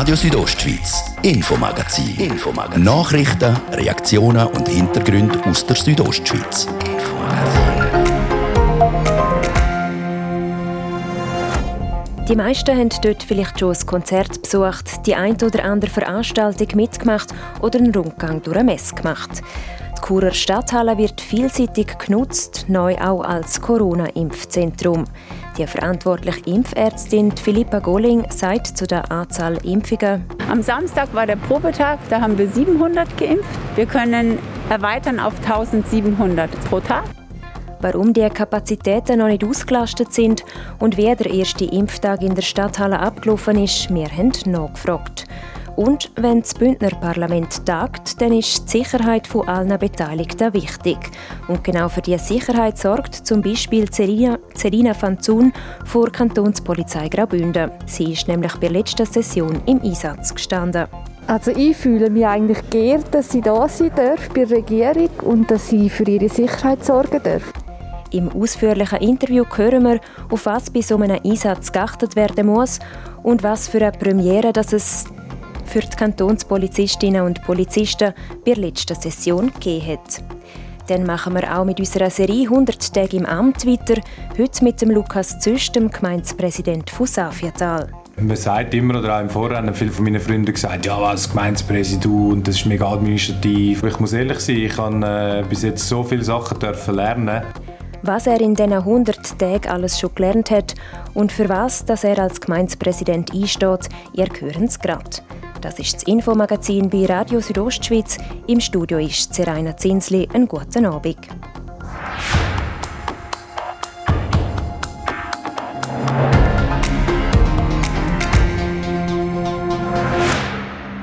Radio Südostschweiz, Infomagazin. Infomagazin. Nachrichten, Reaktionen und Hintergründe aus der Südostschweiz. Die meisten haben dort vielleicht schon ein Konzert besucht, die ein oder andere Veranstaltung mitgemacht oder einen Rundgang durch eine Messe gemacht. Die Churer Stadthalle wird vielseitig genutzt, neu auch als Corona-Impfzentrum. Die verantwortliche Impfärztin Philippa Golling sagt zu der Anzahl Impfungen. Am Samstag war der Probetag, da haben wir 700 geimpft. Wir können erweitern auf 1700 pro Tag. Warum die Kapazitäten noch nicht ausgelastet sind und wie der erste Impftag in der Stadthalle abgelaufen ist, wir haben nachgefragt. Und wenn das Bündner Parlament tagt, dann ist die Sicherheit von allen Beteiligten wichtig. Und genau für diese Sicherheit sorgt zum Beispiel Celina, Celina Fanzun vor Kantonspolizei Graubünden. Sie ist nämlich bei der letzten Session im Einsatz gestanden. Also ich fühle mich eigentlich geehrt, dass sie da sein darf bei der Regierung und dass sie für ihre Sicherheit sorgen darf. Im ausführlichen Interview hören wir, auf was bei so einem Einsatz geachtet werden muss und was für eine Premiere dass es für die Kantonspolizistinnen und Polizisten bei der letzten Session gegeben hat. Dann machen wir auch mit unserer Serie 100 Tage im Amt weiter, heute mit dem Lukas Züst, dem Gemeindepräsident von Safiatal. Man sagt immer, oder auch im Vorrennen, viele von meinen Freunden gesagt, ja, was Gemeindepräsident und das ist mega administrativ. Ich muss ehrlich sein, ich habe äh, bis jetzt so viele Sachen dürfen lernen. Was er in diesen 100 Tagen alles schon gelernt hat und für was dass er als Gemeindepräsident einsteht, ihr hören es gerade. Das ist das Infomagazin bei Radio Südostschweiz. Im Studio ist Seraina Zinsli. Einen guten Abend.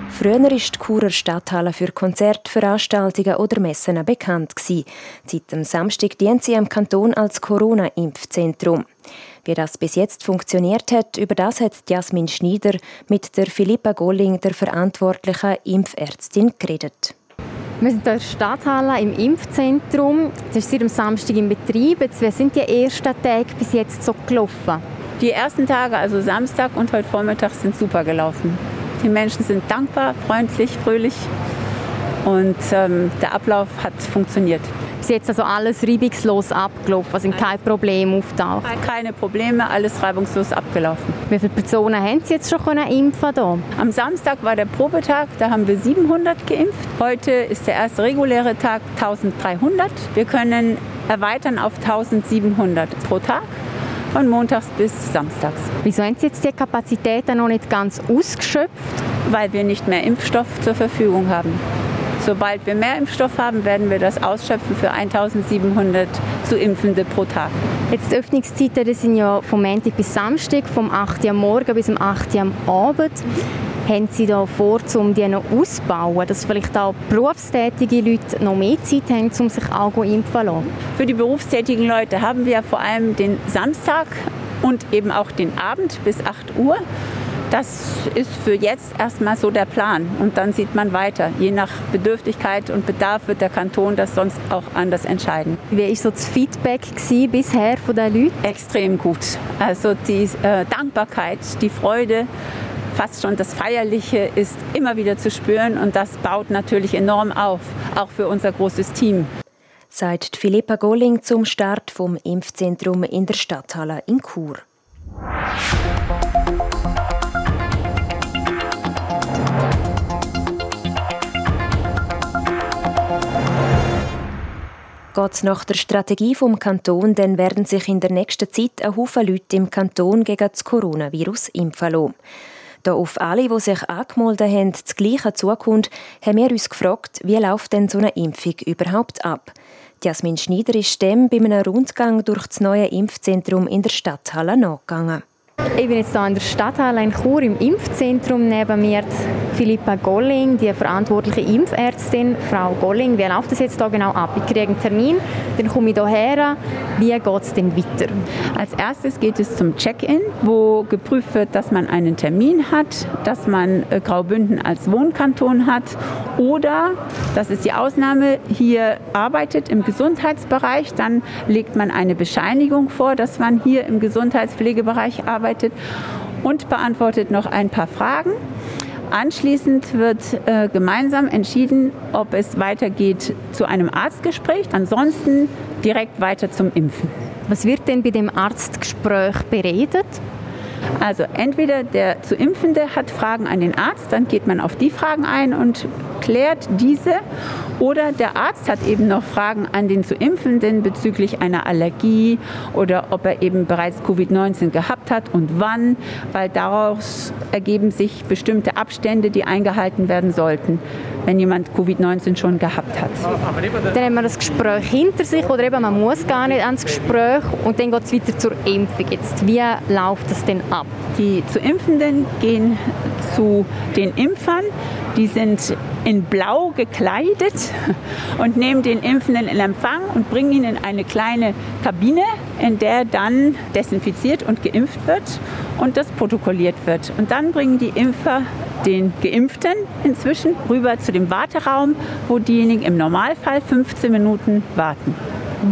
Früher war die Churer Stadthalle für Konzertveranstaltungen oder Messen bekannt. Seit dem Samstag dient sie am Kanton als Corona-Impfzentrum. Wie das bis jetzt funktioniert hat, über das hat Jasmin Schneider mit der Philippa Golling, der verantwortlichen Impfärztin, geredet. Wir sind hier in der Stadthalle im Impfzentrum. Es ist seit dem Samstag im Betrieb. Wie sind die ersten Tage bis jetzt so gelaufen? Die ersten Tage, also Samstag und heute Vormittag, sind super gelaufen. Die Menschen sind dankbar, freundlich, fröhlich und ähm, der Ablauf hat funktioniert bis jetzt also alles reibungslos abgelaufen, also kein Problem auftaucht? Keine Probleme, alles reibungslos abgelaufen. Wie viele Personen haben Sie jetzt schon können impfen hier? Am Samstag war der Probetag, da haben wir 700 geimpft. Heute ist der erste reguläre Tag 1300. Wir können erweitern auf 1700 pro Tag von montags bis samstags. Wieso haben Sie jetzt die Kapazitäten noch nicht ganz ausgeschöpft? Weil wir nicht mehr Impfstoff zur Verfügung haben. Sobald wir mehr Impfstoff haben, werden wir das ausschöpfen für 1700 zu Impfende pro Tag. Jetzt die Öffnungszeiten das sind ja vom Montag bis Samstag, vom 8. Uhr am Morgen bis am 8. Uhr am Abend. Haben Sie da vor, um die noch auszubauen, dass vielleicht auch berufstätige Leute noch mehr Zeit haben, um sich auch impfen zu lassen? Für die berufstätigen Leute haben wir vor allem den Samstag und eben auch den Abend bis 8 Uhr. Das ist für jetzt erstmal so der Plan. Und dann sieht man weiter. Je nach Bedürftigkeit und Bedarf wird der Kanton das sonst auch anders entscheiden. Wie war so das Feedback bisher von den Leuten? Extrem gut. Also die äh, Dankbarkeit, die Freude, fast schon das Feierliche ist immer wieder zu spüren. Und das baut natürlich enorm auf, auch für unser großes Team. Sagt Philippa Golling zum Start vom Impfzentrum in der Stadthalle in Chur. Geht nach der Strategie vom Kanton, dann werden sich in der nächsten Zeit ein Haufen Leute im Kanton gegen das Coronavirus impfen lassen. Da auf alle, die sich angemeldet haben, das Gleiche zukommt, haben wir uns gefragt, wie läuft denn so eine Impfung überhaupt ab? Jasmin Schneider ist dem bei einem Rundgang durch das neue Impfzentrum in der Stadthalle nachgegangen. Ich bin jetzt hier in der Stadthalle in Chur im Impfzentrum. Neben mir Philippa Golling, die verantwortliche Impfärztin. Frau Golling, wie läuft das jetzt hier genau ab? Ich kriege einen Termin, dann komme ich hierher. Wie geht es denn weiter? Als erstes geht es zum Check-in, wo geprüft wird, dass man einen Termin hat, dass man äh, Graubünden als Wohnkanton hat oder, das ist die Ausnahme, hier arbeitet im Gesundheitsbereich. Dann legt man eine Bescheinigung vor, dass man hier im Gesundheitspflegebereich arbeitet und beantwortet noch ein paar Fragen. Anschließend wird äh, gemeinsam entschieden, ob es weitergeht zu einem Arztgespräch, ansonsten direkt weiter zum Impfen. Was wird denn bei dem Arztgespräch beredet? Also entweder der zu Impfende hat Fragen an den Arzt, dann geht man auf die Fragen ein und klärt diese. Oder der Arzt hat eben noch Fragen an den zu Impfenden bezüglich einer Allergie oder ob er eben bereits Covid-19 gehabt hat und wann, weil daraus ergeben sich bestimmte Abstände, die eingehalten werden sollten, wenn jemand Covid-19 schon gehabt hat. Dann haben wir das Gespräch hinter sich oder eben man muss gar nicht ans Gespräch und dann geht es weiter zur Impfung. Jetzt, wie läuft das denn ab? Die zu Impfenden gehen zu den Impfern. Die sind in Blau gekleidet und nehmen den Impfenden in Empfang und bringen ihn in eine kleine Kabine, in der dann desinfiziert und geimpft wird und das protokolliert wird. Und dann bringen die Impfer den Geimpften inzwischen rüber zu dem Warteraum, wo diejenigen im Normalfall 15 Minuten warten.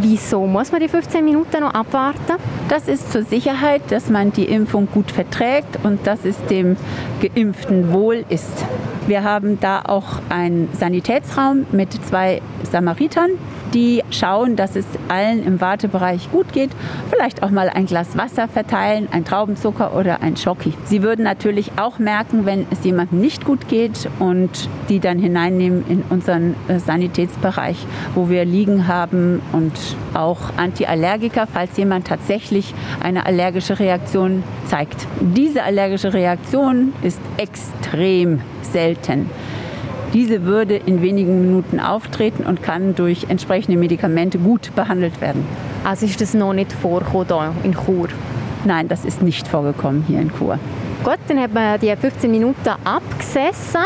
Wieso muss man die 15 Minuten noch abwarten? Das ist zur Sicherheit, dass man die Impfung gut verträgt und dass es dem Geimpften wohl ist. Wir haben da auch einen Sanitätsraum mit zwei Samaritern, die schauen, dass es allen im Wartebereich gut geht. Vielleicht auch mal ein Glas Wasser verteilen, ein Traubenzucker oder ein Schoki. Sie würden natürlich auch merken, wenn es jemandem nicht gut geht und die dann hineinnehmen in unseren äh, Sanitätsbereich, wo wir liegen haben und auch Antiallergiker, falls jemand tatsächlich eine allergische Reaktion zeigt. Diese allergische Reaktion ist extrem selten. Diese würde in wenigen Minuten auftreten und kann durch entsprechende Medikamente gut behandelt werden. Also ist das noch nicht vorgekommen in Chur? Nein, das ist nicht vorgekommen hier in Chur. Gut, dann hat man die 15 Minuten abgesessen.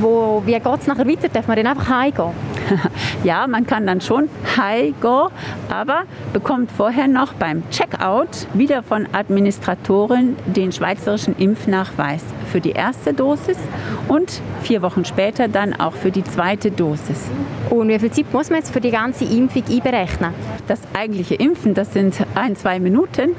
Wo, wie geht es nachher weiter? Darf man dann einfach heimgehen? ja, man kann dann schon heimgehen, aber bekommt vorher noch beim Checkout wieder von Administratoren den schweizerischen Impfnachweis für die erste Dosis und vier Wochen später dann auch für die zweite Dosis. Und wie viel Zeit muss man jetzt für die ganze Impfung einberechnen? Das eigentliche Impfen, das sind ein, zwei Minuten.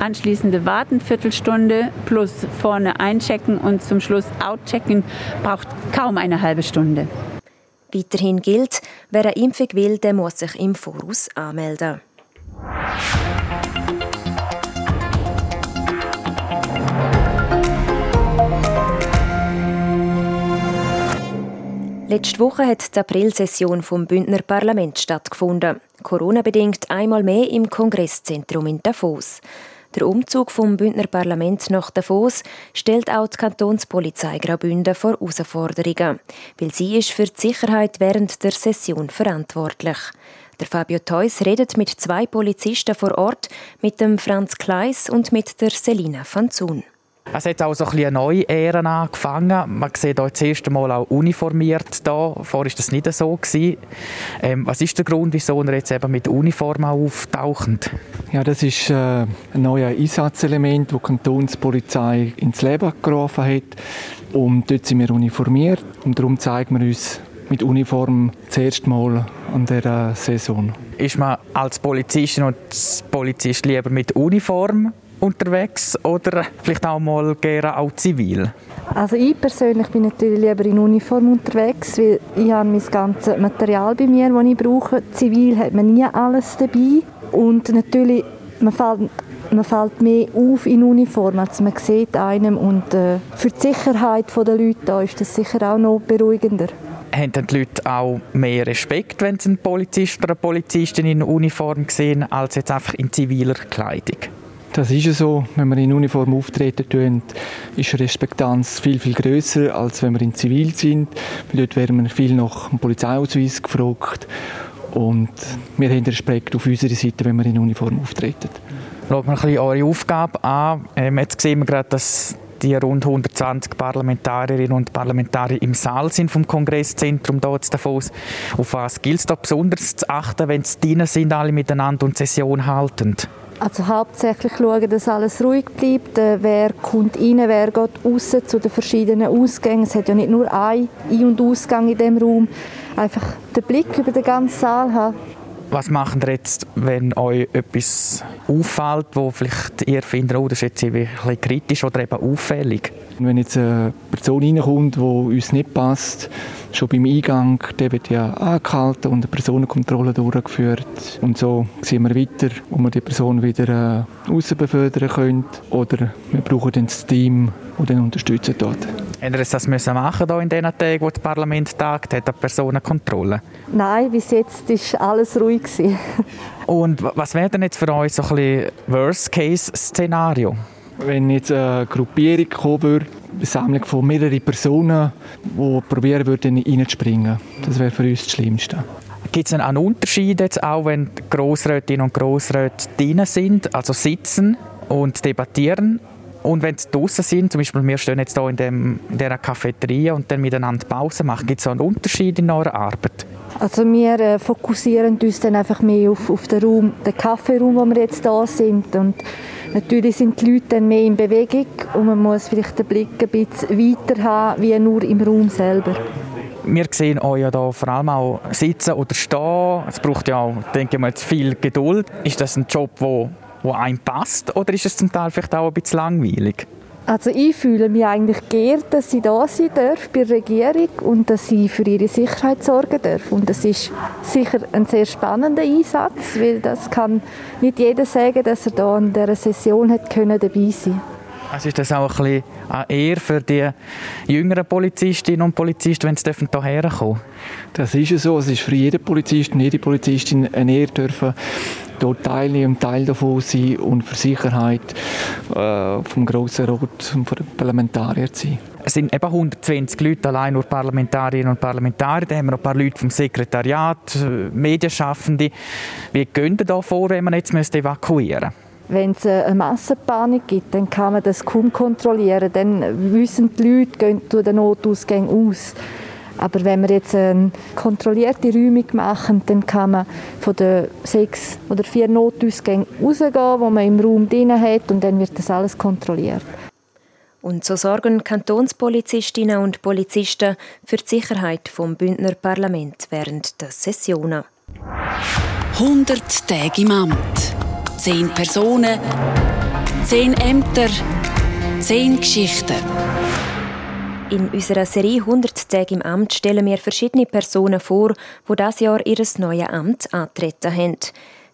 Anschließende Warten, Viertelstunde plus vorne einchecken und zum Schluss outchecken braucht kaum eine halbe Stunde. Weiterhin gilt, wer eine Impfung will, der muss sich im Voraus anmelden. Letzte Woche hat die Aprilsession vom Bündner Parlament stattgefunden. Corona-bedingt einmal mehr im Kongresszentrum in Davos. Der Umzug vom Bündner Parlament nach Davos stellt auch die Kantonspolizei Graubünden vor Herausforderungen, weil sie ist für die Sicherheit während der Session verantwortlich. Der Fabio Theus redet mit zwei Polizisten vor Ort, mit dem Franz Kleis und mit der Selina van Zun. Es hat auch so ein eine neue Ära angefangen. Man sieht hier das erste Mal auch uniformiert da. Vorher war das nicht so. Ähm, was ist der Grund, wieso er jetzt eben mit Uniform auftaucht? Ja, das ist äh, ein neues Einsatzelement, das die Kantonspolizei ins Leben gerufen hat. Und dort sind wir uniformiert und darum zeigen wir uns mit Uniform das erste Mal an dieser Saison. Ist man als Polizistin und Polizist lieber mit Uniform unterwegs oder vielleicht auch mal gerne auch zivil? Also ich persönlich bin natürlich lieber in Uniform unterwegs, weil ich habe mein ganzes Material bei mir, das ich brauche. Zivil hat man nie alles dabei und natürlich man fällt, man fällt mehr auf in Uniform, als man sieht einem und äh, für die Sicherheit der Leute da ist das sicher auch noch beruhigender haben die Leute auch mehr Respekt, wenn sie einen Polizist oder eine Polizistin in Uniform sehen, als jetzt einfach in ziviler Kleidung? Das ist ja so. Wenn wir in Uniform auftreten, tun, ist Respektanz viel, viel grösser, als wenn wir in Zivil sind. dort werden wir viel nach dem Polizeiausweis gefragt. Und wir haben Respekt auf unserer Seite, wenn wir in Uniform auftreten. Schaut man ein bisschen eure Aufgabe an. Ähm, jetzt sehen wir gerade, dass die rund 120 Parlamentarierinnen und Parlamentarier im Saal sind vom Kongresszentrum dort Davos. Auf was gilt es da besonders zu achten, wenn sie sind, alle miteinander und Session halten? Also hauptsächlich schauen, dass alles ruhig bleibt. Äh, wer kommt rein, wer geht raus zu den verschiedenen Ausgängen. Es hat ja nicht nur einen Ein- und Ausgang in dem Raum. Einfach den Blick über den ganzen Saal haben Was macht ihr jetzt, wenn euch etwas auffällt, wo vielleicht ihr findet, oh, das ist jetzt ein bisschen kritisch oder eben auffällig? Wenn jetzt eine Person reinkommt, die uns nicht passt, schon beim Eingang, der wird ja angehalten und eine Personenkontrolle durchgeführt. Und so sehen wir weiter, ob wir die Person wieder äh, raus befördern können oder wir brauchen dann das Team, das dann unterstützen dort. Haben Sie das müssen machen in den Tagen, wo das Parlament tagt, hat eine Personenkontrolle? Nein, bis jetzt war alles ruhig. Und was wäre denn jetzt für euch so ein Worst-Case-Szenario? Wenn jetzt eine Gruppierung kommen würde, eine Sammlung von mehreren Personen, die probieren würden, reinzuspringen. Das wäre für uns das Schlimmste. Gibt es einen Unterschied jetzt auch, wenn Grossrätinnen und Grossräte drinnen sind, also sitzen und debattieren? Und wenn sie draußen sind, zum Beispiel wir stehen jetzt hier in, dem, in dieser Cafeteria und dann miteinander Pause machen, gibt es einen Unterschied in eurer Arbeit? Also wir äh, fokussieren uns dann einfach mehr auf, auf den Raum, den Kaffeeraum, wo wir jetzt da sind und Natürlich sind die Leute dann mehr in Bewegung und man muss vielleicht den Blick ein bisschen weiter haben, wie nur im Raum selber. Wir sehen euch ja da vor allem auch sitzen oder stehen. Es braucht ja auch, denke ich mal, viel Geduld. Ist das ein Job, wo, wo einem passt oder ist es zum Teil vielleicht auch ein bisschen langweilig? Also ich fühle mich eigentlich geehrt, dass sie da sein darf bei der Regierung und dass sie für ihre Sicherheit sorgen darf. Und das ist sicher ein sehr spannender Einsatz, weil das kann nicht jeder sagen, dass er da in dieser Session hat können dabei sein also ist das auch ein bisschen eine Ehre für die jüngeren Polizistinnen und Polizisten, wenn sie hierher kommen Das ist so. Es ist für jeden Polizist und jede Polizistin eine Ehre, dürfen dort teilnehmen und Teil davon sein und für Sicherheit äh, vom Grossen Rat und von den Parlamentariern zu sein. Es sind eben 120 Leute, allein nur Parlamentarierinnen und Parlamentarier. Da haben wir noch ein paar Leute vom Sekretariat, äh, Medienschaffende. Wie gehen da vor, wenn man jetzt evakuieren müsste? Wenn es eine Massenpanik gibt, dann kann man das kaum kontrollieren. Dann wissen die Leute, gehen durch den Notausgang aus. Aber wenn wir jetzt eine kontrollierte Räumung machen, dann kann man von den sechs oder vier Notausgängen rausgehen, die man im Raum drin hat, und dann wird das alles kontrolliert. Und so sorgen Kantonspolizistinnen und Polizisten für die Sicherheit vom Bündner Parlament während der Sessionen. 100 Tage im Amt. 10 Personen, 10 Ämter, 10 Geschichten. In unserer Serie 100 Tage im Amt stellen wir verschiedene Personen vor, die das Jahr ihr neues Amt antreten haben.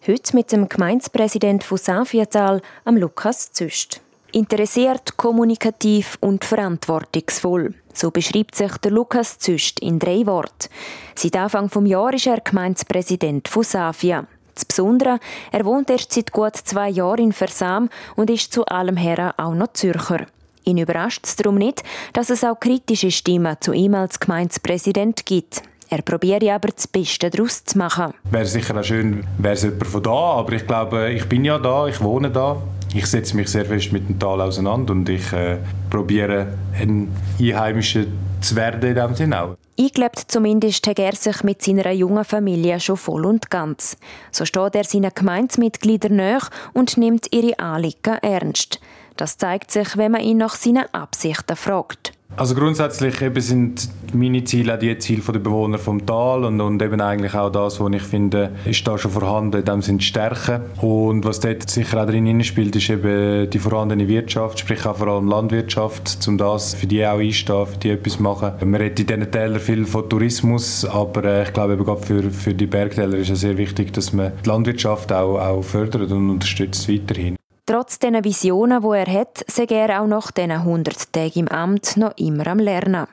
Heute mit dem Gemeindepräsident von Safiatal, am Lukas Züst. Interessiert, kommunikativ und verantwortungsvoll. So beschreibt sich der Lukas Züst in drei Worten. Seit Anfang des Jahres ist er Gemeindepräsident von Safia. Das Besondere, er wohnt erst seit gut zwei Jahren in Versam und ist zu allem her auch noch Zürcher. Ihn überrascht es darum nicht, dass es auch kritische Stimmen zu ihm als Gemeindepräsident gibt. Er probiert aber das Beste daraus zu machen. Wäre sicher auch schön, wäre es jemand von da, aber ich glaube, ich bin ja da, ich wohne da. Ich setze mich sehr fest mit dem Tal auseinander und ich äh, probiere, ein Einheimischer zu werden in diesem Sinne auch. Eingelebt zumindest hat er sich mit seiner jungen Familie schon voll und ganz. So steht er seinen Gemeindemitgliedern nach und nimmt ihre Anliegen ernst. Das zeigt sich, wenn man ihn nach seinen Absichten fragt. Also grundsätzlich eben sind meine Ziele auch die Ziele der Bewohner vom Tal und, und eben eigentlich auch das, was ich finde, ist da schon vorhanden, in dem sind Stärken. Und was dort sicher auch drin spielt, ist eben die vorhandene Wirtschaft, sprich auch vor allem Landwirtschaft, um das für die auch einstehen, für die etwas machen. Man redet in diesen Tälern viel von Tourismus, aber äh, ich glaube eben gerade für, für die Bergtäler ist es sehr wichtig, dass man die Landwirtschaft auch, auch fördert und unterstützt weiterhin. Trotz den Visionen, die er hat, sei er auch nach diesen 100 Tagen im Amt noch immer am Lernen.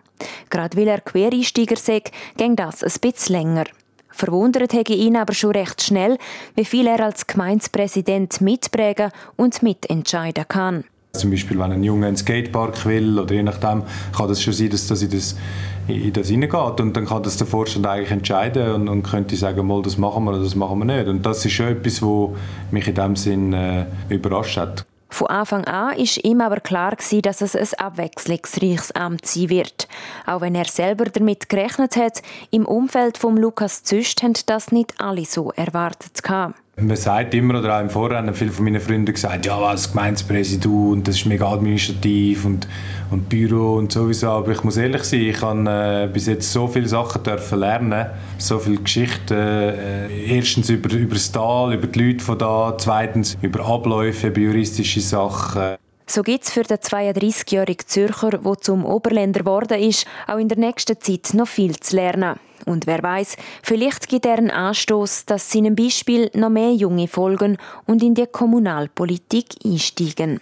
Gerade weil er Quereinsteiger sei, ging das ein bisschen länger. Verwundert hätte ihn aber schon recht schnell, wie viel er als Gemeindepräsident mitprägen und mitentscheiden kann. Zum Beispiel, wenn ein Junge ins Skatepark will oder je nachdem, kann das schon sein, dass das in das, in das hineingeht und dann kann das der Vorstand eigentlich entscheiden und, und könnte sagen, mal, das machen wir oder das machen wir nicht. Und das ist schon etwas, was mich in dem Sinn äh, überrascht hat. Von Anfang an war ihm aber klar, dass es ein abwechslungsreiches Amt sein wird. Auch wenn er selber damit gerechnet hat, im Umfeld von Lukas Züst haben das nicht alle so erwartet. Man sagt immer, oder auch im Vorrennen, viele von meinen Freunden gesagt, ja, was Gemeindepräsident und das ist mega administrativ und, und Büro und sowieso. Aber ich muss ehrlich sein, ich habe äh, bis jetzt so viele Sachen dürfen lernen, so viele Geschichten. Äh, erstens über, über das Tal, über die Leute von da, zweitens über Abläufe, über juristische Sachen. So gibt es für den 32-jährigen Zürcher, der zum Oberländer geworden ist, auch in der nächsten Zeit noch viel zu lernen. Und wer weiß, vielleicht gibt er einen Anstoß, dass seinem Beispiel noch mehr Junge folgen und in die Kommunalpolitik einsteigen.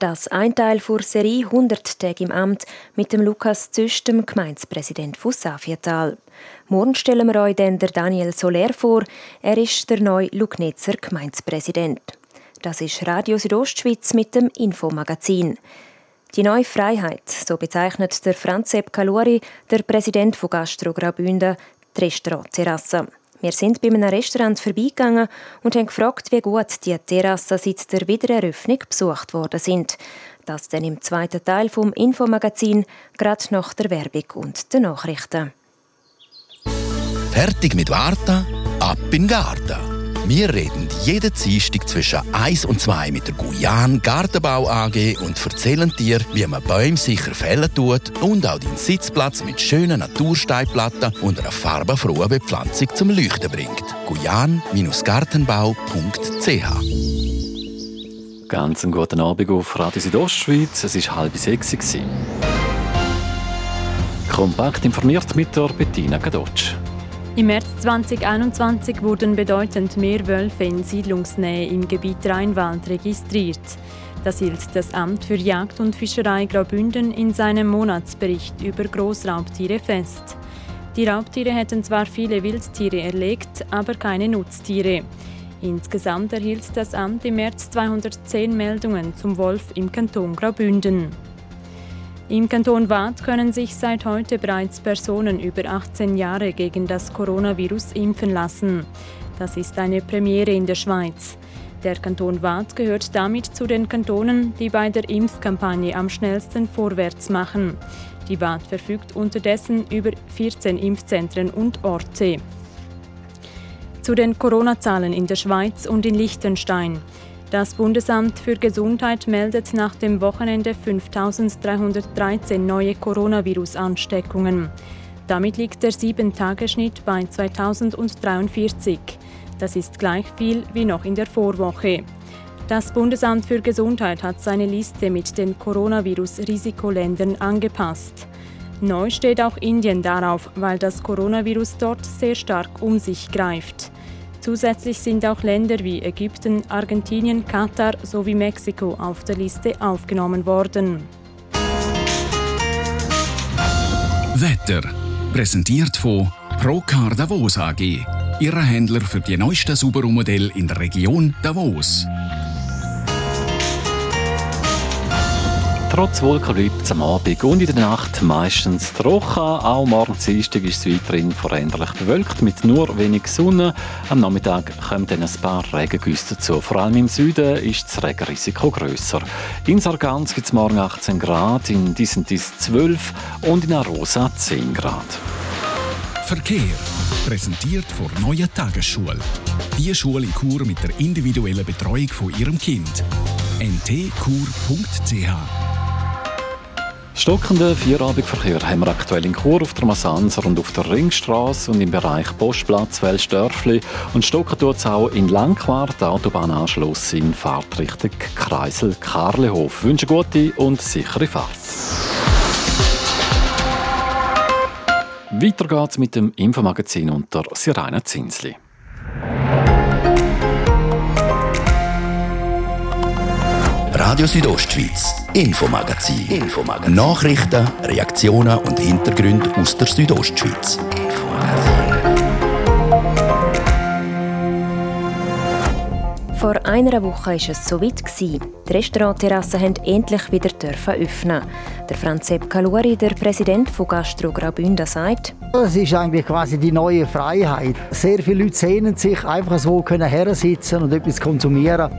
Das ein Teil vor Serie 100 Tage im Amt mit dem Lukas Züst, dem Gemeindepräsident von Safiatal. Morgen stellen wir euch dann Daniel Soler vor. Er ist der neue Lugnetzer Gemeindepräsident. Das ist Radio Südostschweiz mit dem Infomagazin. Die neue Freiheit, so bezeichnet der Franz Sepp Kaluri, der Präsident von Gastro Graubünden, die Restaurant-Terrasse. Wir sind bei einem Restaurant vorbeigegangen und haben gefragt, wie gut die Terrassen seit der Wiedereröffnung besucht worden sind. Das dann im zweiten Teil vom Infomagazin, gerade nach der Werbung und den Nachrichten. Fertig mit Warten? Ab in den Garten! Wir reden jeden Dienstag zwischen 1 und 2 mit der Guyan Gartenbau AG und erzählen dir, wie man Bäume sicher fällen tut und auch deinen Sitzplatz mit schönen Natursteinplatten und einer farbenfrohen Bepflanzung zum Leuchten bringt. guyan-gartenbau.ch Ganz einen guten Abend auf Radio Südostschweiz. Es war halb sechs. Kompakt informiert mit der Bettina Gadotsch. Im März 2021 wurden bedeutend mehr Wölfe in Siedlungsnähe im Gebiet Rheinwald registriert. Das hielt das Amt für Jagd und Fischerei Graubünden in seinem Monatsbericht über Großraubtiere fest. Die Raubtiere hätten zwar viele Wildtiere erlegt, aber keine Nutztiere. Insgesamt erhielt das Amt im März 210 Meldungen zum Wolf im Kanton Graubünden. Im Kanton Waadt können sich seit heute bereits Personen über 18 Jahre gegen das Coronavirus impfen lassen. Das ist eine Premiere in der Schweiz. Der Kanton Waadt gehört damit zu den Kantonen, die bei der Impfkampagne am schnellsten vorwärts machen. Die Waadt verfügt unterdessen über 14 Impfzentren und Orte. Zu den Corona-Zahlen in der Schweiz und in Liechtenstein. Das Bundesamt für Gesundheit meldet nach dem Wochenende 5.313 neue Coronavirus-Ansteckungen. Damit liegt der 7-Tage-Schnitt bei 2043. Das ist gleich viel wie noch in der Vorwoche. Das Bundesamt für Gesundheit hat seine Liste mit den Coronavirus-Risikoländern angepasst. Neu steht auch Indien darauf, weil das Coronavirus dort sehr stark um sich greift. Zusätzlich sind auch Länder wie Ägypten, Argentinien, Katar sowie Mexiko auf der Liste aufgenommen worden. Wetter präsentiert von Procar Davos AG, Ihrer Händler für die neuesten Subaru-Modelle in der Region Davos. Trotz Wolken am Abend und in der Nacht meistens trocken. Auch morgen Dienstag ist es weiterhin veränderlich bewölkt mit nur wenig Sonne. Am Nachmittag kommen dann ein paar Regengüsse dazu. Vor allem im Süden ist das Regenrisiko grösser. In Sargans gibt es morgen 18 Grad, in Disentis 12 und in Arosa 10 Grad. Verkehr. Präsentiert von Neue Tagesschule. Die Schule in Chur mit der individuellen Betreuung von Ihrem Kind. ntkur.ch Stockenden Vierabendverkehr haben wir aktuell in Chur auf der Masanzer und auf der Ringstraße und im Bereich Postplatz Welsdörfli und stocken tut es auch in Langquart, Autobahnanschluss in Fahrtrichtung Kreisel Karlehof. Wünsche gute und sichere Fahrt. Weiter geht's mit dem Infomagazin unter Sirena Zinsli. Radio Südostschweiz, Infomagazin. Infomagazin. Nachrichten, Reaktionen und Hintergründe aus der Südostschweiz. Vor einer Woche war es soweit. Die Restaurantterrassen haben endlich wieder öffnen. Der Franz Sepp Kaluri, der Präsident von Gastro Graubünden, sagt, das ist eigentlich quasi die neue Freiheit. Sehr viele Leute sehnen sich, einfach so können hersitzen und etwas konsumieren.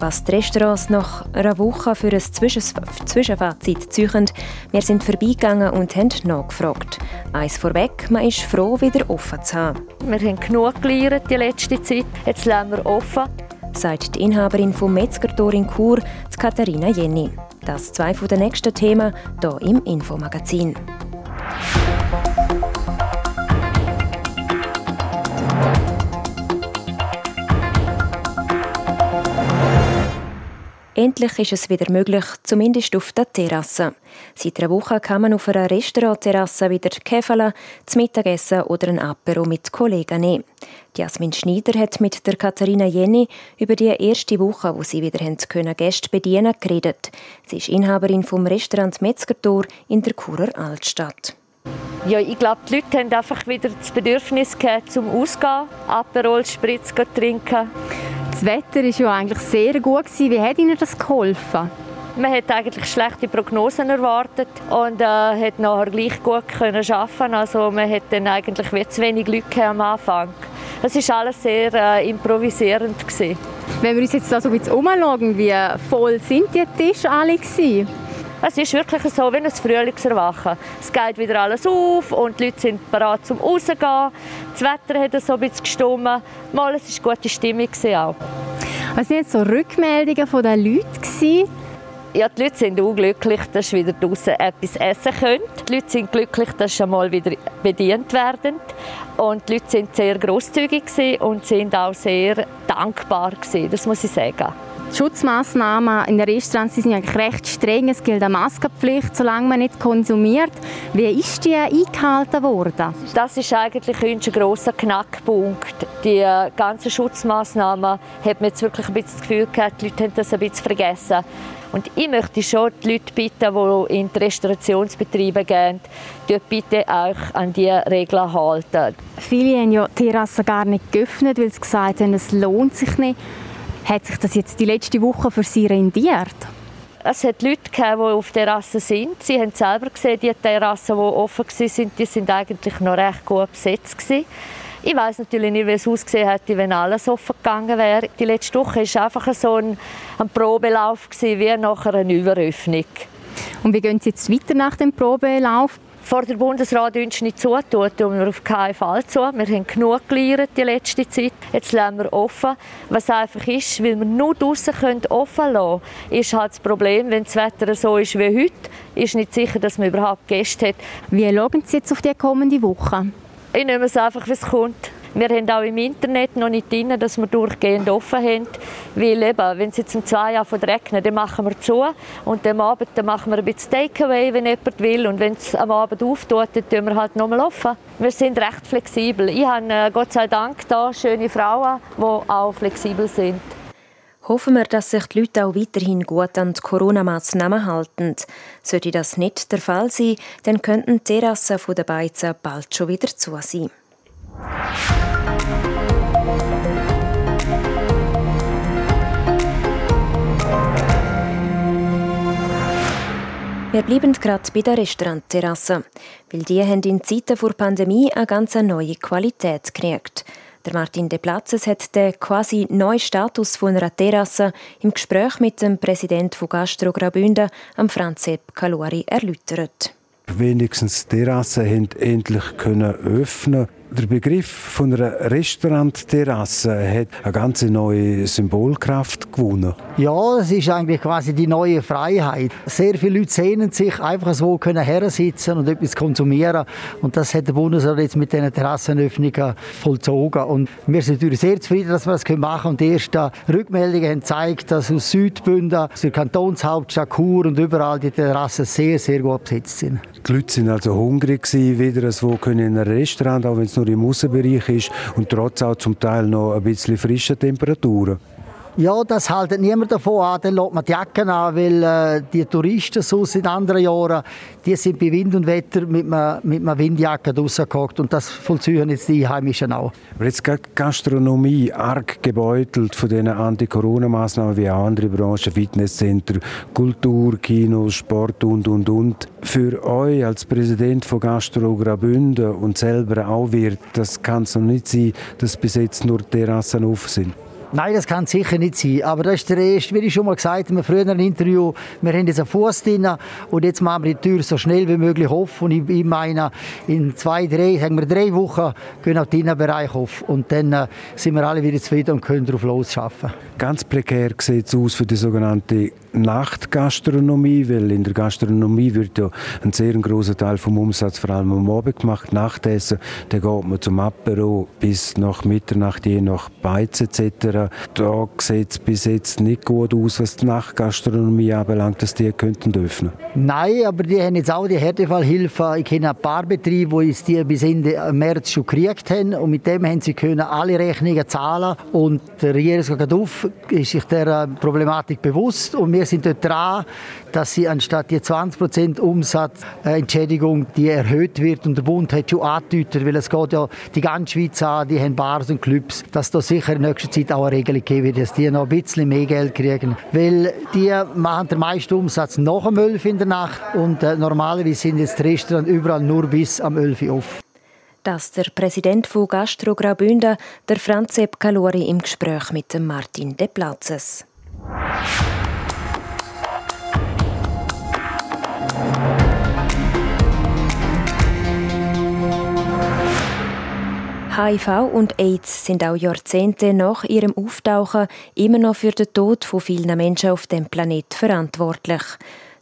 Was die Restaurants nach einer Woche für ein Zwischenfazit ziehen, wir sind vorbeigegangen und haben nachgefragt. Eins vorweg, man ist froh, wieder offen zu haben. Wir haben genug gelernt die letzte Zeit, jetzt lassen wir offen. Sagt die Inhaberin vom Metzgertor in Chur, Katharina Jenny. Das zwei von den nächsten Themen hier im Infomagazin. Endlich ist es wieder möglich, zumindest auf der Terrasse. Seit einer Woche kann man auf einer Restaurantterrasse wieder Käfele, zum Mittagessen oder ein Apero mit Kollegen nehmen. Jasmin Schneider hat mit der Katharina Jenny über die erste Woche, wo sie wieder können, Gäste bedienen geredet. Sie ist Inhaberin vom Restaurant Metzgertor in der Churer Altstadt. Ja, ich glaube, die Leute haben einfach wieder das Bedürfnis gehabt, zum Ausgehen, Aperol, Spritz zu trinken. Das Wetter war ja eigentlich sehr gut. Wie hat Ihnen das geholfen? Man hat eigentlich schlechte Prognosen erwartet und äh, hat nachher gleich gut können arbeiten. Also man hat dann eigentlich zu wenig Leute am Anfang. Es war alles sehr äh, improvisierend gewesen. Wenn wir uns jetzt so ein bisschen umschauen, wie voll sind die Tische alle gewesen? Es ist wirklich so wie ein Frühlingserwachen. Es geht wieder alles auf und die Leute sind bereit zum rausgehen. Das Wetter hat so ein bisschen gestimmt. Mal, es war gute Stimmung auch. Was waren jetzt so Rückmeldungen von den Leuten? Ja, die Leute sind unglücklich, dass sie wieder draußen etwas essen können. Die Leute sind glücklich, dass sie mal wieder bedient werden. Und die Leute sind sehr großzügig und sind auch sehr dankbar Das muss ich sagen. Die Schutzmaßnahmen in den Restaurants sind eigentlich recht streng. Es gilt eine Maskenpflicht, solange man nicht konsumiert. Wie ist die eingehalten worden? Das ist eigentlich ein grosser Knackpunkt. Die ganzen Schutzmaßnahmen hat man jetzt wirklich ein bisschen das Gefühl gehabt, die Leute haben das ein bisschen vergessen. Und ich möchte schon die Leute bitten, die in die Restaurationsbetriebe gehen, bitte euch an diese Regeln halten. Viele haben ja die Terrassen gar nicht geöffnet, weil sie gesagt haben, es lohnt sich nicht. Hat sich das jetzt die letzte Woche für Sie rendiert? Es hat Leute gegeben, die auf Terrassen sind. Sie haben selber gesehen, die Terrassen, die offen waren, die sind eigentlich noch recht gut besetzt gewesen. Ich weiß natürlich nicht, wie es ausgesehen hätte, wenn alles offen gegangen wäre. Die letzte Woche war einfach so ein, ein Probelauf gewesen, wie nach einer Überöffnung. Und wie gehen Sie jetzt weiter nach dem Probelauf? Vor der Bundesrat uns nicht zutun, tun wir auf keinen Fall zu. Wir haben genug gelernt die letzte Zeit. Jetzt lassen wir offen. Was einfach ist, weil wir nur draußen offen lassen können, ist halt das Problem, wenn das Wetter so ist wie heute, ist nicht sicher, dass man überhaupt Gäste hat. Wie schauen Sie jetzt auf die kommende Woche? Ich nehme es einfach, wie es kommt. Wir haben auch im Internet noch nicht drin, dass wir durchgehend offen haben. Weil eben, wenn es jetzt um zwei Jahre regnet, dann machen wir zu. Und am Abend dann machen wir ein bisschen Takeaway, wenn jemand will. Und wenn es am Abend auftut, dann tun wir halt nochmal offen. Wir sind recht flexibel. Ich habe äh, Gott sei Dank da schöne Frauen, die auch flexibel sind. Hoffen wir, dass sich die Leute auch weiterhin gut an die Corona-Massnahmen halten. Sollte das nicht der Fall sein, dann könnten die Terrassen der Beizen bald schon wieder zu sein. Wir bleiben gerade bei der Restaurantterrasse, weil die haben in Zeiten vor Pandemie eine ganz neue Qualität gekriegt. Der Martin De Platzes hat den quasi neuen Status von einer Terrasse im Gespräch mit dem Präsidenten von Gastro Graubünden, Franz Sepp Kalori, erläutert. Wenigstens die Terrasse haben endlich öffnen der Begriff von einer Restaurantterrasse hat eine ganz neue Symbolkraft gewonnen. Ja, es ist eigentlich quasi die neue Freiheit. Sehr viele Leute sehnen sich einfach so können hersitzen und etwas konsumieren und das hat der Bundesrat jetzt mit diesen Terrassenöffnungen vollzogen und wir sind natürlich sehr zufrieden, dass wir das machen können und die ersten Rückmeldungen haben gezeigt, dass aus Südbünden, aus der Kantonshauptstadt Chur und überall die Terrassen sehr, sehr gut besetzt sind. Die Leute sind also hungrig gewesen, wieder so in einem Restaurant, auch wenn es nur im Außenbereich ist und trotz auch zum Teil noch ein bisschen frische Temperaturen. Ja, das hält niemand davon an. Dann lässt man die Jacken an, weil äh, die Touristen so in anderen Jahren, die sind bei Wind und Wetter mit einer, mit einer Windjacke rausgehockt und das vollziehen jetzt die Einheimischen auch. Aber jetzt geht die Gastronomie arg gebeutelt von diesen Anti-Corona-Maßnahmen wie auch andere Branchen, Fitnesscenter, Kultur, Kinos, Sport und, und, und. Für euch als Präsident von Gastro Graubünden und selber auch Wirt, das kann es noch nicht sein, dass bis jetzt nur Terrassen offen sind. Nein, das kann sicher nicht sein. Aber das ist der erste, wie ich schon mal gesagt habe, früher in einem Interview, wir haben jetzt einen Fuß drin und jetzt machen wir die Tür so schnell wie möglich auf. Und ich, ich meine, in zwei, drei, sagen wir drei Wochen gehen auch die Innenbereich auf. Und dann äh, sind wir alle wieder zufrieden und können darauf losschaffen. Ganz prekär sieht es aus für die sogenannte Nachtgastronomie, weil in der Gastronomie wird ja ein sehr großer Teil vom Umsatz vor allem am Abend gemacht. Nachtessen, da geht man zum Apero bis nach Mitternacht, je nach Beiz etc. Da sieht es bis jetzt nicht gut aus, was die Nachtgastronomie anbelangt, dass die könnten öffnen. Nein, aber die haben jetzt auch die Härtefallhilfe. Ich kenne ein paar Betriebe, die es die bis Ende März schon gekriegt haben und mit dem haben sie können alle Rechnungen zahlen und der Regierungsrat auf ist sich der Problematik bewusst und wir wir sind dort dran, dass sie anstatt die 20% Umsatzentschädigung, die erhöht wird, und der Bund hat schon angedeutet, weil es geht ja die ganze Schweiz an, die haben Bars und Clubs, dass da sicher in nächster Zeit auch eine Regelung geben wird, dass die noch ein bisschen mehr Geld kriegen. Weil die machen den meisten Umsatz nach dem 11 in der Nacht und äh, normalerweise sind jetzt die Restaurants überall nur bis am 11 Uhr offen. Das der Präsident von Gastro Graubünden, der Franz Sepp Calori, im Gespräch mit Martin De Platzes. HIV und AIDS sind auch Jahrzehnte nach ihrem Auftauchen immer noch für den Tod von vielen Menschen auf dem Planet verantwortlich.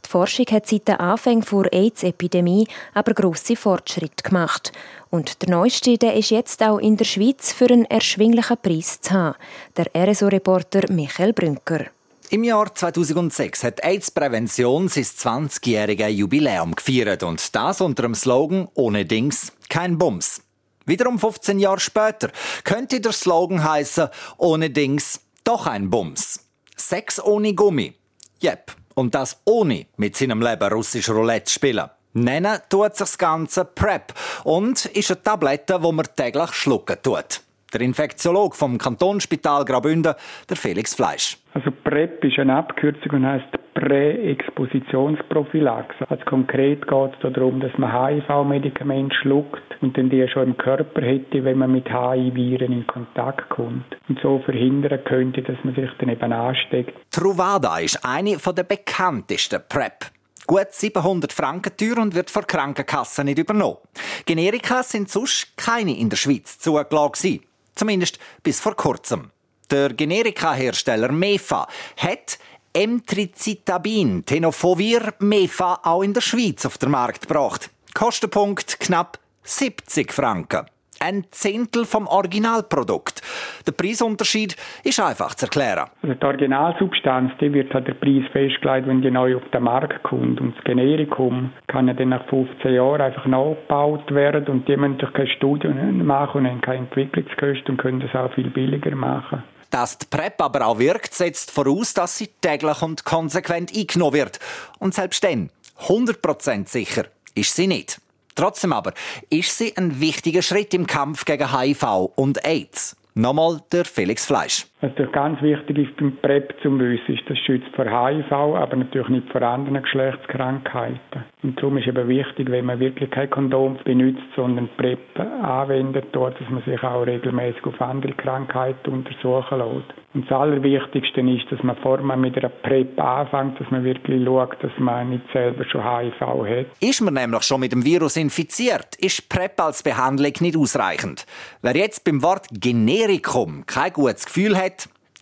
Die Forschung hat seit den Anfängen der AIDS-Epidemie aber grosse Fortschritte gemacht. Und der neueste der ist jetzt auch in der Schweiz für einen erschwinglichen Preis zu haben. Der RSO-Reporter Michael Brünker. Im Jahr 2006 hat AIDS-Prävention sein 20-jähriges Jubiläum gefeiert und das unter dem Slogan «Ohne Dings kein Bums». Wiederum 15 Jahre später könnte der Slogan heißen, ohne Dings doch ein Bums. Sex ohne Gummi. Jep. Und das ohne mit seinem Leben russisch Roulette spielen. Nennen tut sich das Ganze PrEP und ist eine Tablette, wo man täglich schlucken tut. Der Infektiolog vom Kantonsspital Graubünden, der Felix Fleisch. Also PrEP ist eine Abkürzung und heißt Präexpositionsprophylaxe. Also konkret geht es darum, dass man HIV-Medikamente schluckt und dann die schon im Körper hätte, wenn man mit HIV-Viren in Kontakt kommt. Und so verhindern könnte, dass man sich dann eben ansteckt. Truvada ist eine der bekanntesten PrEP. Gut 700 Franken teuer und wird von Krankenkassen nicht übernommen. Generika sind sonst keine in der Schweiz zugelassen. Zumindest bis vor kurzem. Der Generika-Hersteller Mefa hat Emtricitabin, Tenofovir, Mefa auch in der Schweiz auf den Markt gebracht. Kostenpunkt knapp 70 Franken. Ein Zehntel vom Originalprodukt. Der Preisunterschied ist einfach zu erklären. Also die Originalsubstanz die wird halt der Preis festgelegt, wenn die neu auf den Markt kommt. Und das Generikum kann dann nach 15 Jahren einfach nachgebaut werden und die müssen durch keine Studien machen und haben keine Entwicklungskosten und können das auch viel billiger machen. Dass die PrEP aber auch wirkt, setzt voraus, dass sie täglich und konsequent eingenommen wird. Und selbst dann, 100% sicher, ist sie nicht. Trotzdem aber ist sie ein wichtiger Schritt im Kampf gegen HIV und AIDS. Nochmal der Felix Fleisch. Was natürlich ganz wichtig ist beim PrEP zum Wissen, ist, das schützt vor HIV, aber natürlich nicht vor anderen Geschlechtskrankheiten. Und darum ist eben wichtig, wenn man wirklich kein Kondom benutzt, sondern PrEP anwendet, dort, dass man sich auch regelmäßig auf andere Krankheiten untersuchen lässt. Und das Allerwichtigste ist, dass man vor man mit einer PrEP anfängt, dass man wirklich schaut, dass man nicht selber schon HIV hat. Ist man nämlich schon mit dem Virus infiziert, ist PrEP als Behandlung nicht ausreichend. Wer jetzt beim Wort Generikum kein gutes Gefühl hat,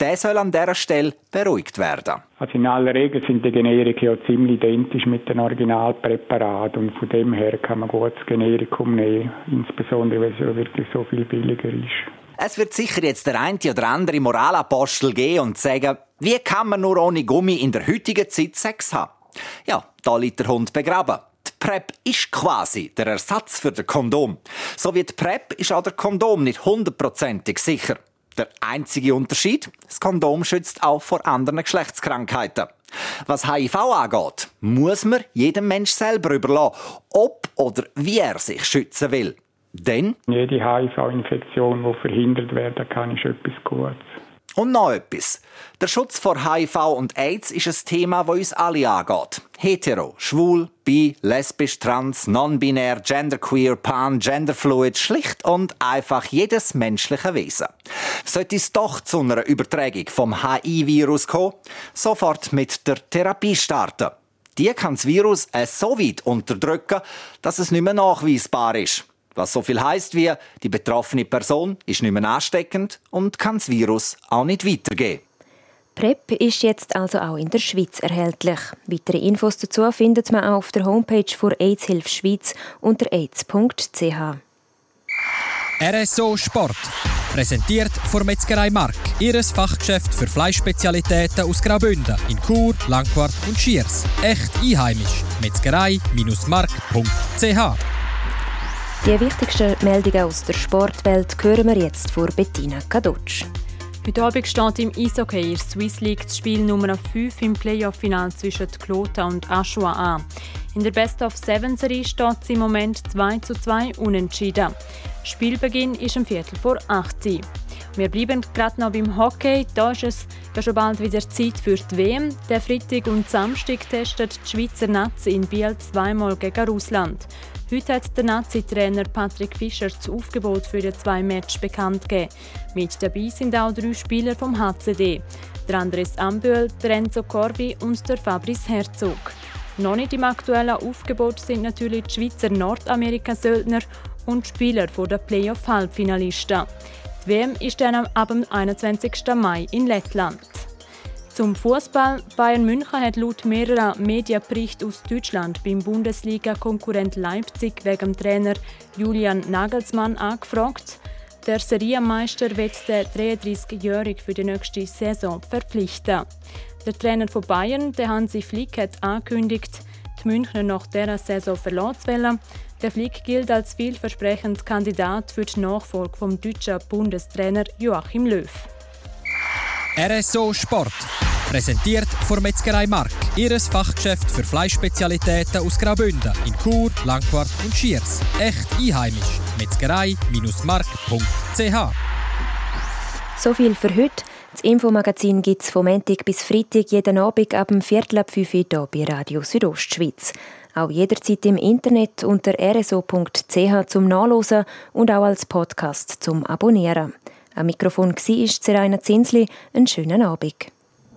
der soll an dieser Stelle beruhigt werden. Also in aller Regel sind die Generika ja ziemlich identisch mit den Originalpräparaten und von dem her kann man gut das Generikum nehmen, insbesondere weil es ja wirklich so viel billiger ist. Es wird sicher jetzt der eine oder andere Moralapostel gehen und sagen, wie kann man nur ohne Gummi in der heutigen Zeit Sex haben? Ja, da liegt der Hund begraben. Die PrEP ist quasi der Ersatz für den Kondom. So wie die PrEP ist auch der Kondom nicht hundertprozentig sicher. Der einzige Unterschied, das Kondom schützt auch vor anderen Geschlechtskrankheiten. Was HIV angeht, muss man jedem Mensch selber überlassen, ob oder wie er sich schützen will. Denn jede HIV-Infektion, die verhindert werden kann, ist etwas Gutes. Und noch etwas. Der Schutz vor HIV und AIDS ist ein Thema, das uns alle angeht. Hetero, schwul, bi, lesbisch, trans, non-binär, genderqueer, pan, genderfluid, schlicht und einfach jedes menschliche Wesen. Sollte es doch zu einer Übertragung vom HIV-Virus kommen, sofort mit der Therapie starten. Die kann das Virus so weit unterdrücken, dass es nicht mehr nachweisbar ist. Was so viel heißt wie, die betroffene Person ist nicht mehr ansteckend und kann das Virus auch nicht weitergeben. PrEP ist jetzt also auch in der Schweiz erhältlich. Weitere Infos dazu findet man auch auf der Homepage von AIDS Hilfe Schweiz unter aids.ch. RSO Sport. Präsentiert von Metzgerei Mark. Ihres Fachgeschäft für Fleischspezialitäten aus Graubünden in Chur, Langquart und Schiers. Echt einheimisch. Metzgerei-mark.ch die wichtigsten Meldungen aus der Sportwelt hören wir jetzt vor Bettina Kadutsch. Heute Abend steht im Eishockey in Swiss League das Spiel Nummer 5 im Playoff-Final zwischen Klota und Aschua an. In der Best-of-Seven-Serie steht es im Moment 2 zu 2 unentschieden. Spielbeginn ist um Viertel vor 8 Uhr. Wir bleiben gerade noch beim Hockey. Da ist es ja schon bald wieder Zeit für die WM. Der Freitag und Samstag testet die Schweizer Nazi in Biel zweimal gegen Russland. Heute hat der Nazi-Trainer Patrick Fischer das Aufgebot für die zwei Matches bekannt gegeben. Mit dabei sind auch drei Spieler vom HCD. Der Andres Ambühl, der Enzo Corbi und der Fabrice Herzog. Noch nicht im aktuellen Aufgebot sind natürlich die Schweizer Nordamerika-Söldner und Spieler der Playoff-Halbfinalisten. Die WM ist dann ab dem 21. Mai in Lettland. Zum Fußball. Bayern München hat laut mehrerer Medienberichte aus Deutschland beim Bundesliga-Konkurrent Leipzig wegen Trainer Julian Nagelsmann angefragt. Der Serienmeister wird den 33-Jährigen für die nächste Saison verpflichten. Der Trainer von Bayern, der Hansi Flick, hat angekündigt, die Münchner nach dieser Saison verlassen zu wollen. Der Flick gilt als vielversprechender Kandidat für die Nachfolge vom deutschen Bundestrainer Joachim Löw. RSO Sport. Präsentiert von Metzgerei Mark. Ihres Fachgeschäft für Fleischspezialitäten aus Graubünden in Chur, Langquart und Schiers. Echt einheimisch. Metzgerei-mark.ch So viel für heute. Das Infomagazin gibt es vom Montag bis Freitag jeden Abend ab dem Viertel ab 5 Uhr hier bei Radio Südostschweiz. Auch jederzeit im Internet unter rso.ch zum Nachlesen und auch als Podcast zum Abonnieren. Am Mikrofon war Seraina Zinsli. Einen schönen Abend.